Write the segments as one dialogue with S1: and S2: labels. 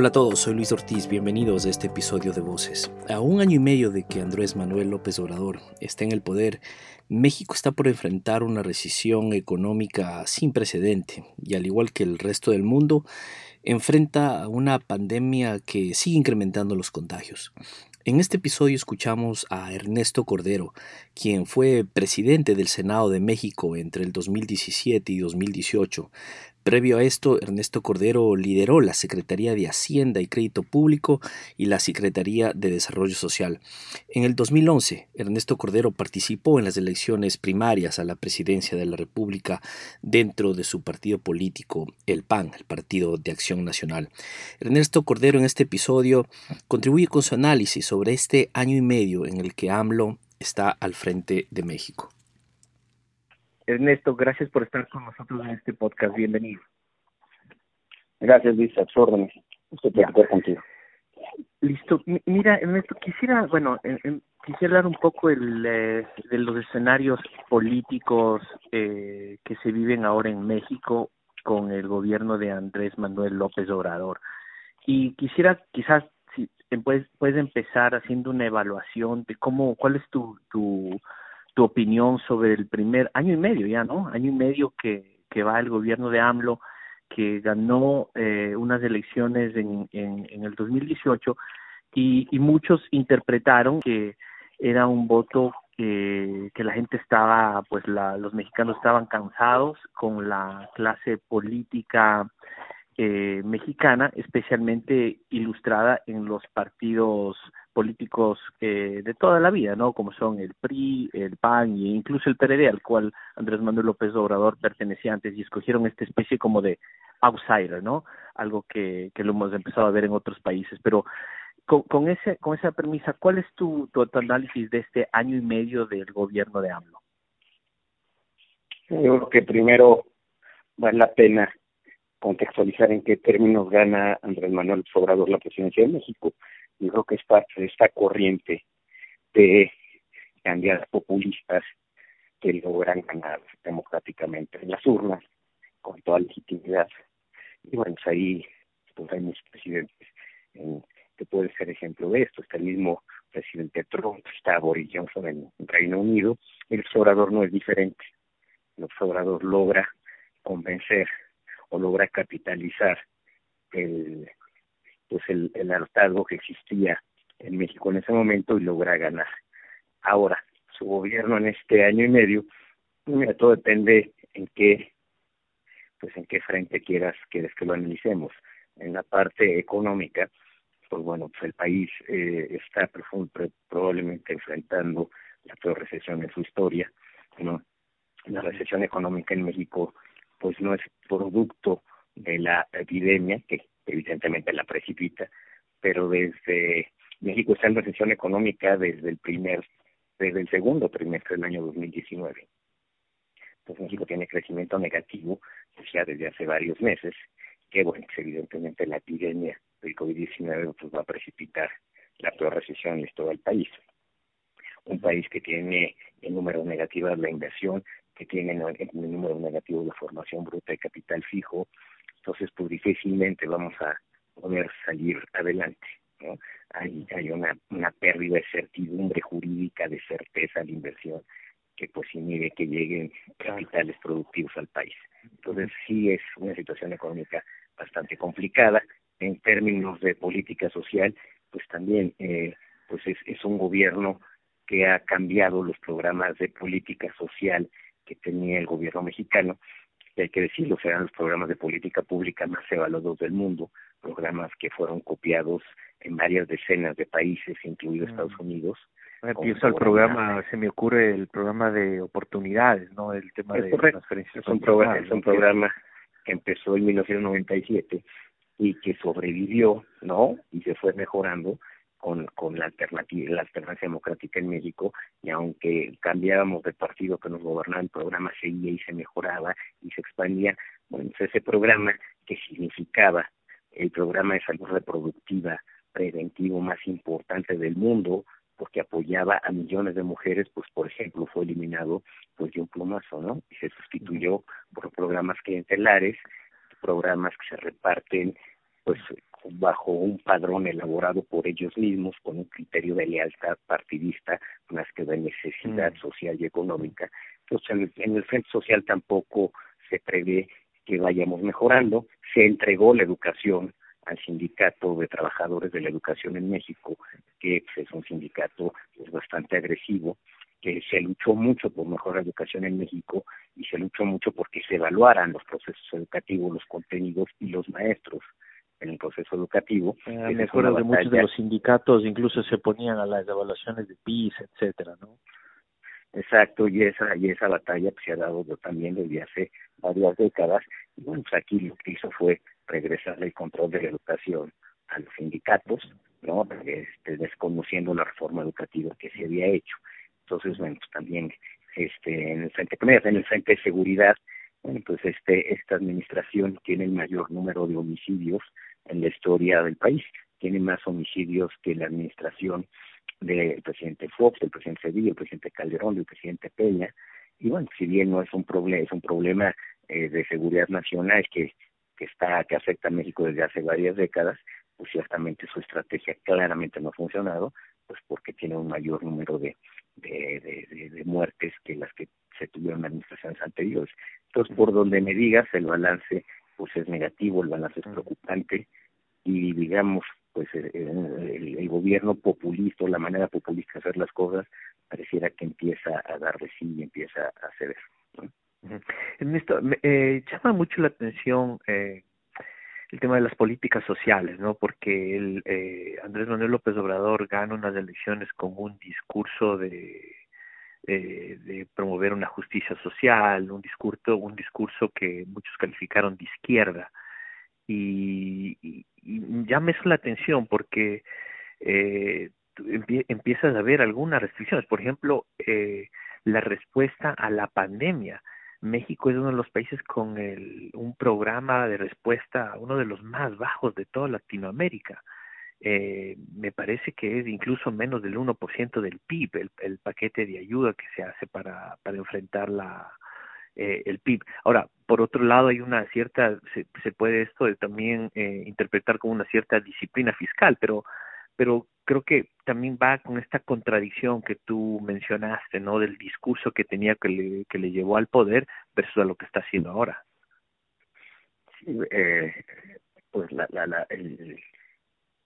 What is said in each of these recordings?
S1: Hola a todos, soy Luis Ortiz, bienvenidos a este episodio de Voces. A un año y medio de que Andrés Manuel López Obrador esté en el poder, México está por enfrentar una recesión económica sin precedente y al igual que el resto del mundo, enfrenta una pandemia que sigue incrementando los contagios. En este episodio escuchamos a Ernesto Cordero, quien fue presidente del Senado de México entre el 2017 y 2018, Previo a esto, Ernesto Cordero lideró la Secretaría de Hacienda y Crédito Público y la Secretaría de Desarrollo Social. En el 2011, Ernesto Cordero participó en las elecciones primarias a la presidencia de la República dentro de su partido político, el PAN, el Partido de Acción Nacional. Ernesto Cordero en este episodio contribuye con su análisis sobre este año y medio en el que AMLO está al frente de México.
S2: Ernesto, gracias por estar con nosotros en este podcast. Bienvenido.
S3: Gracias, Luis. A órdenes. contigo.
S2: Listo. mira, Ernesto, quisiera, bueno, quisiera hablar un poco el, eh, de los escenarios políticos eh, que se viven ahora en México con el gobierno de Andrés Manuel López Obrador. Y quisiera, quizás, si puedes, puedes empezar haciendo una evaluación de cómo, cuál es tu, tu tu opinión sobre el primer año y medio ya, ¿no? Año y medio que, que va el gobierno de AMLO, que ganó eh, unas elecciones en, en, en el 2018 y, y muchos interpretaron que era un voto que la gente estaba, pues la, los mexicanos estaban cansados con la clase política eh, mexicana, especialmente ilustrada en los partidos políticos eh, de toda la vida, ¿no? Como son el PRI, el PAN e incluso el PRD, al cual Andrés Manuel López Obrador pertenecía antes y escogieron esta especie como de outsider, ¿no? Algo que, que lo hemos empezado a ver en otros países. Pero con, con, ese, con esa premisa, ¿cuál es tu, tu, análisis de este año y medio del gobierno de AMLO?
S3: Yo creo que primero vale la pena contextualizar en qué términos gana Andrés Manuel Obrador la presidencia de México. Yo creo que es parte de esta corriente de candidatos populistas que logran ganar democráticamente en las urnas con toda legitimidad. Y bueno, pues ahí pues hay muchos presidentes en, que puede ser ejemplo de esto. Está el mismo presidente Trump, está Boris Johnson en Reino Unido. El observador no es diferente. El observador logra convencer o logra capitalizar el pues el, el hartazgo que existía en México en ese momento y logra ganar. Ahora, su gobierno en este año y medio, mira, todo depende en qué pues en qué frente quieras quieres que lo analicemos. En la parte económica, pues bueno, pues el país eh, está probablemente enfrentando la peor recesión en su historia, ¿no? La recesión económica en México pues no es producto de la epidemia, que evidentemente la precipita, pero desde México está en recesión económica desde el primer, desde el segundo trimestre del año 2019. Entonces México tiene crecimiento negativo ya desde hace varios meses, que bueno, pues evidentemente la epidemia del COVID-19 pues va a precipitar la peor recesión en todo el país. Un país que tiene el número negativo de la inversión, que tienen el, número negativo de formación bruta de capital fijo, entonces pues difícilmente vamos a poder salir adelante. ¿no? Hay, hay una, una pérdida de certidumbre jurídica, de certeza de inversión, que pues inhibe que lleguen capitales productivos al país. Entonces sí es una situación económica bastante complicada. En términos de política social, pues también eh, pues es, es un gobierno que ha cambiado los programas de política social que tenía el gobierno mexicano, y hay que decirlo, eran los programas de política pública más evaluados del mundo, programas que fueron copiados en varias decenas de países, incluido mm. Estados Unidos.
S2: Empiezo el programa, se me ocurre el programa de oportunidades, ¿no? El tema de transferencias.
S3: Es un, programa, es un programa que empezó en 1997 y que sobrevivió, ¿no? Y se fue mejorando con, con la alternativa, la alternancia democrática en México, y aunque cambiábamos de partido que nos gobernaba, el programa seguía y se mejoraba y se expandía. Bueno, pues ese programa que significaba el programa de salud reproductiva preventivo más importante del mundo, porque apoyaba a millones de mujeres, pues por ejemplo fue eliminado pues de un plumazo, ¿no? Y se sustituyó por programas clientelares, programas que se reparten pues bajo un padrón elaborado por ellos mismos con un criterio de lealtad partidista más que de necesidad mm. social y económica. Entonces, en el, Frente Social tampoco se prevé que vayamos mejorando. Se entregó la educación al Sindicato de Trabajadores de la Educación en México, que pues, es un sindicato pues, bastante agresivo, que se luchó mucho por mejorar la educación en México y se luchó mucho porque se evaluaran los procesos educativos, los contenidos y los maestros en el proceso educativo.
S2: Ah, me acuerdo de muchos de los sindicatos incluso se ponían a las evaluaciones de PIS, etcétera, ¿no?
S3: Exacto, y esa y esa batalla pues, se ha dado también desde hace varias décadas. Y bueno, pues aquí lo que hizo fue regresar el control de la educación a los sindicatos, ¿no? Este, desconociendo la reforma educativa que se había hecho. Entonces, bueno, pues también este en el frente en el frente de seguridad, bueno, pues este esta administración tiene el mayor número de homicidios en la historia del país. Tiene más homicidios que la administración del presidente Fox, del presidente Cedillo, del presidente Calderón, del presidente Peña. Y bueno, si bien no es un problema, es un problema eh, de seguridad nacional que, que está, que afecta a México desde hace varias décadas, pues ciertamente su estrategia claramente no ha funcionado, pues porque tiene un mayor número de, de, de, de muertes que las que se tuvieron en administraciones anteriores. Entonces, por donde me digas, el balance pues es negativo, el balance es preocupante y digamos, pues el, el, gobierno populista, la manera populista de hacer las cosas, pareciera que empieza a dar de sí y empieza a hacer eso.
S2: En esto, eh, llama mucho la atención eh, el tema de las políticas sociales, ¿no? Porque el, eh, Andrés Manuel López Obrador gana unas elecciones con un discurso de eh, de promover una justicia social, un discurso, un discurso que muchos calificaron de izquierda. Y, y, y llama eso la atención porque eh, empiezas a ver algunas restricciones. Por ejemplo, eh, la respuesta a la pandemia. México es uno de los países con el, un programa de respuesta, uno de los más bajos de toda Latinoamérica eh, me parece que es incluso menos del 1% del PIB el, el paquete de ayuda que se hace para, para enfrentar la, eh, el PIB. Ahora, por otro lado, hay una cierta, se, se puede esto también eh, interpretar como una cierta disciplina fiscal, pero, pero creo que también va con esta contradicción que tú mencionaste, ¿no? Del discurso que tenía que le, que le llevó al poder versus a lo que está haciendo ahora.
S3: Sí, eh, pues la, la, la, el,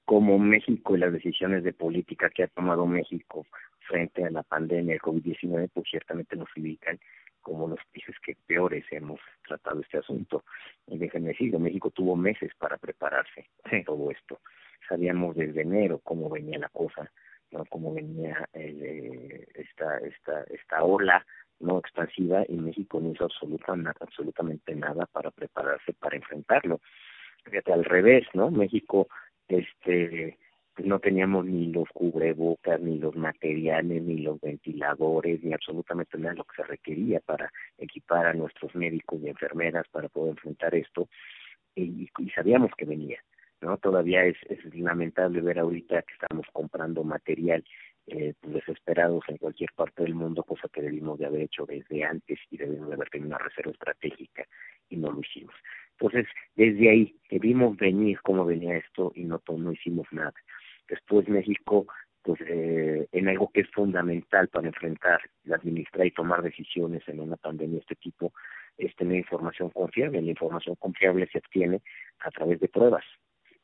S3: como México y las decisiones de política que ha tomado México frente a la pandemia del COVID-19, pues ciertamente nos ubican como los países que peores hemos tratado este asunto. Y déjenme decirlo, México tuvo meses para prepararse sí. todo esto. Sabíamos desde enero cómo venía la cosa, no cómo venía eh, esta esta esta ola no expansiva y México no hizo absolutamente absolutamente nada para prepararse para enfrentarlo. Fíjate al revés, ¿no? México este no teníamos ni los cubrebocas, ni los materiales, ni los ventiladores, ni absolutamente nada de lo que se requería para equipar a nuestros médicos y enfermeras para poder enfrentar esto, y, y sabíamos que venía, ¿no? Todavía es, es lamentable ver ahorita que estamos comprando material eh, desesperados en cualquier parte del mundo, cosa que debimos de haber hecho desde antes y debimos de haber tenido una reserva estratégica y no lo hicimos. Entonces, desde ahí que vimos venir cómo venía esto y no, no hicimos nada. Después México, pues eh, en algo que es fundamental para enfrentar, administrar y tomar decisiones en una pandemia de este tipo, es tener información confiable. La información confiable se obtiene a través de pruebas.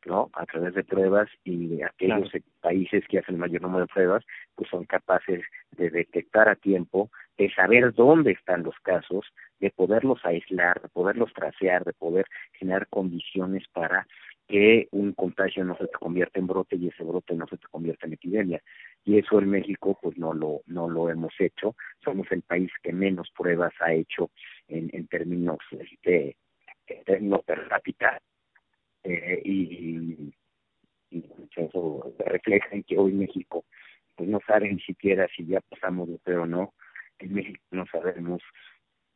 S3: ¿No? A través de pruebas y aquellos claro. países que hacen el mayor número de pruebas, pues son capaces de detectar a tiempo, de saber dónde están los casos, de poderlos aislar, de poderlos tracear, de poder generar condiciones para que un contagio no se te convierta en brote y ese brote no se te convierta en epidemia. Y eso en México pues no lo no lo hemos hecho. Somos el país que menos pruebas ha hecho en, en términos este en términos per cápita eh, y, eso refleja en que hoy México pues no sabe ni siquiera si ya pasamos de pero o no. En México no sabemos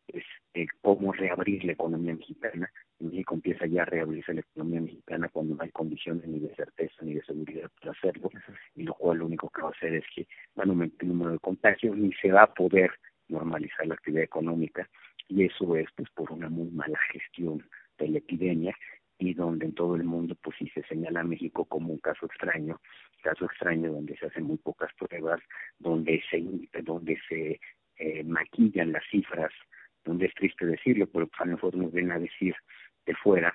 S3: este, cómo reabrir la economía mexicana. En México empieza ya a reabrirse la economía mexicana cuando no hay condiciones ni de certeza ni de seguridad para hacerlo y lo cual lo único que va a hacer es que van a aumentar el número de contagios ni se va a poder normalizar la actividad económica. Y eso es pues por una muy mala gestión de la epidemia en todo el mundo pues sí se señala a México como un caso extraño, caso extraño donde se hacen muy pocas pruebas, donde se donde se eh, maquillan las cifras, donde es triste decirlo, pero pues, a lo mejor nos viene a decir de fuera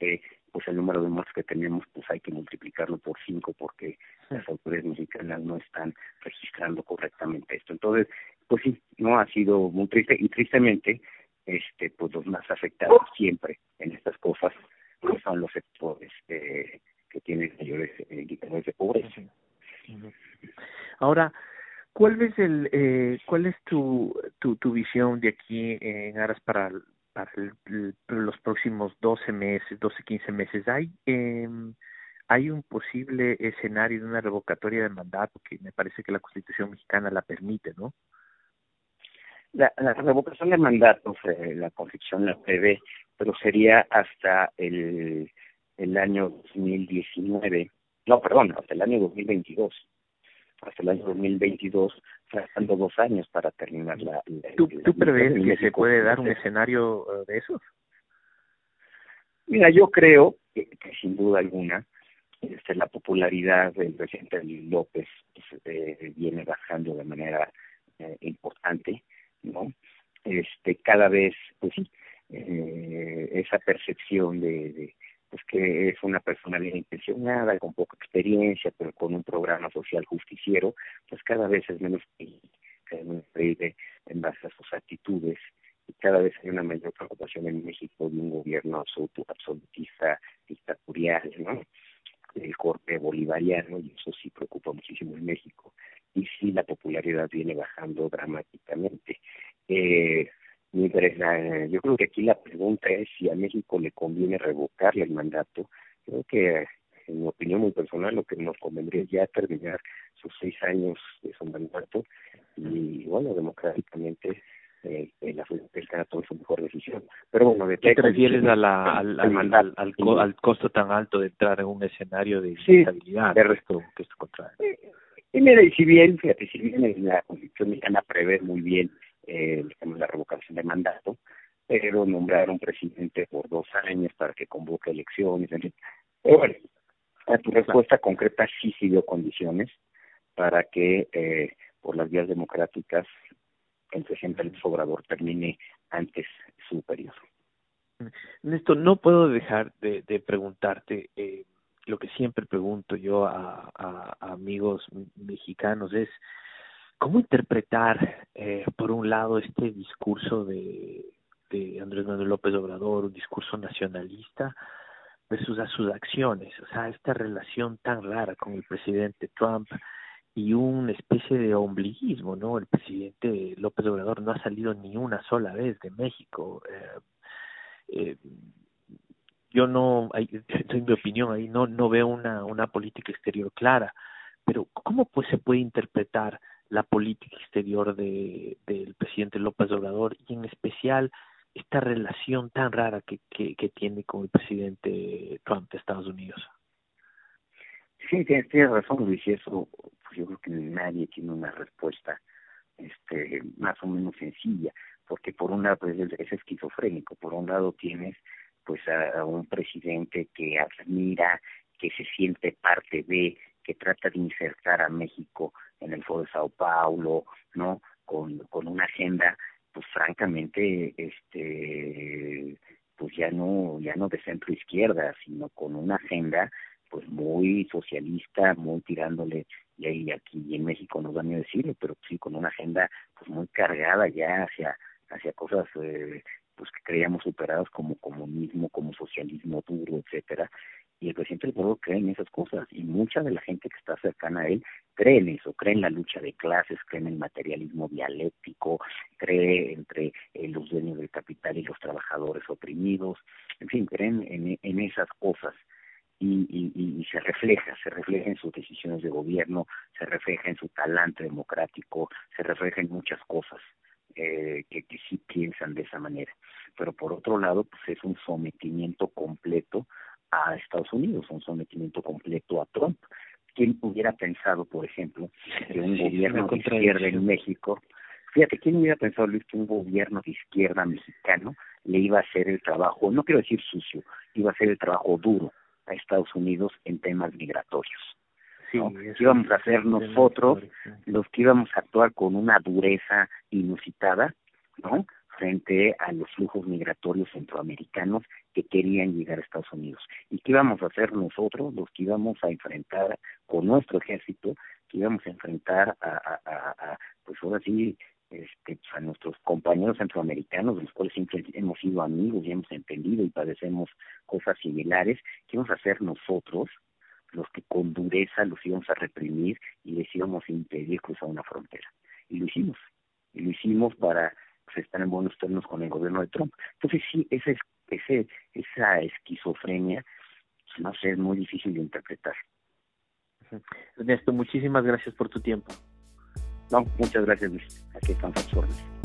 S3: eh, pues el número de muertes que tenemos pues hay que multiplicarlo por cinco porque las autoridades mexicanas no están registrando correctamente esto. Entonces, pues sí, no ha sido muy triste y tristemente este pues los más afectados siempre en estas cosas pues, son los sectores eh, que tienen mayores eh, de pobreza.
S2: ¿Cuál es el eh, cuál es tu, tu tu visión de aquí en aras para los próximos 12 meses, 12, 15 meses? ¿Hay eh, hay un posible escenario de una revocatoria de mandato que me parece que la Constitución mexicana la permite, ¿no?
S3: La, revocación de mandatos, eh, la Constitución la prevé, pero sería hasta el, el año 2019, no, perdón, hasta el año 2022. Hasta el año 2022, faltando dos años para terminar la.
S2: ¿Tú, ¿tú prevés que se puede dar un escenario eh, de esos?
S3: Mira, yo creo que, sin duda alguna este, la popularidad del presidente López pues, eh, viene bajando de manera eh, importante ¿no? Este, cada vez, pues sí, eh, esa percepción de, de, pues que es una persona bien intencionada, con poca experiencia, pero con un programa social justiciero, pues cada vez es menos creíble en base a sus actitudes y cada vez hay una mayor preocupación en México de un gobierno absolutista, dictatorial, ¿no? El corte bolivariano, y eso sí preocupa muchísimo en México y sí la popularidad viene bajando dramáticamente. Eh, yo creo que aquí la pregunta es si a México le conviene revocarle el mandato. Creo que, en mi opinión muy personal, lo que nos convendría es ya terminar sus seis años de su mandato y, bueno, democráticamente eh, la Federación tome su mejor decisión. Pero bueno, de
S2: ¿Qué te refieres a la, al, al, al, al, costo tan alto de entrar en un escenario de instabilidad?
S3: de resto, que esto contrario. Eh, y mira, y si bien, fíjate, si bien en la Constitución mexicana prevé muy bien eh, el tema de la revocación de mandato, pero nombrar un presidente por dos años para que convoque elecciones, en fin. Pero bueno, a tu respuesta concreta sí siguió condiciones para que eh, por las vías democráticas el presidente López Obrador termine antes su periodo.
S2: Néstor, no puedo dejar de, de preguntarte, eh, lo que siempre pregunto yo a, a, amigos mexicanos es cómo interpretar, eh, por un lado, este discurso de, Andrés Manuel López Obrador, un discurso nacionalista, versus a sus acciones, o sea, esta relación tan rara con el presidente Trump y una especie de ombliguismo, ¿no? El presidente López Obrador no ha salido ni una sola vez de México. Eh, eh, yo no, en mi opinión, ahí no, no veo una, una política exterior clara, pero ¿cómo pues se puede interpretar la política exterior de, del presidente López Obrador y en especial esta relación tan rara que, tiene con el presidente Trump de Estados Unidos?
S3: Sí, tienes, razón, Luis, y eso pues yo creo que nadie tiene una respuesta este más o menos sencilla, porque por un lado pues, es esquizofrénico, por un lado tienes pues a, un presidente que admira, que se siente parte de, que trata de insertar a México en el Foro de Sao Paulo, ¿no? Con, con una agenda, pues francamente, este, pues ya no, ya no de centro izquierda, sino con una agenda pues muy socialista, muy tirándole, y ahí aquí en México no van a decirlo, pero sí con una agenda pues muy cargada ya hacia hacia cosas eh, pues que creíamos superados como comunismo, como socialismo duro, etcétera, y el presidente del pueblo cree en esas cosas y mucha de la gente que está cercana a él cree en eso, cree en la lucha de clases, cree en el materialismo dialéctico, cree entre eh, los dueños del capital y los trabajadores oprimidos, en fin, creen en, en esas cosas. Y, y, y, se refleja, se refleja en sus decisiones de gobierno, se refleja en su talante democrático, se refleja en muchas cosas eh, que, que sí piensan de esa manera. Pero por otro lado, pues es un sometimiento completo a Estados Unidos, un sometimiento completo a Trump. ¿Quién hubiera pensado, por ejemplo, que un gobierno de izquierda en México, fíjate, ¿quién hubiera pensado, Luis, que un gobierno de izquierda mexicano le iba a hacer el trabajo, no quiero decir sucio, iba a hacer el trabajo duro a Estados Unidos en temas migratorios.
S2: Sí,
S3: íbamos a ser nosotros los que íbamos a actuar con una dureza inusitada, ¿no? Frente a los flujos migratorios centroamericanos que querían llegar a Estados Unidos. ¿Y qué íbamos a hacer nosotros? Los que íbamos a enfrentar con nuestro ejército, que íbamos a enfrentar a, pues ahora sí, este, pues, a nuestros compañeros centroamericanos, de los cuales siempre hemos sido amigos y hemos entendido y padecemos cosas similares, ¿qué íbamos a hacer nosotros? los que con dureza los íbamos a reprimir y les íbamos a impedir cruzar una frontera. Y lo hicimos. Y lo hicimos para pues, estar en buenos términos con el gobierno de Trump. Entonces sí, ese, ese, esa esquizofrenia, pues, no sé, es muy difícil de interpretar.
S2: Ernesto, muchísimas gracias por tu tiempo.
S3: No, muchas gracias, Luis. Aquí están tus órdenes.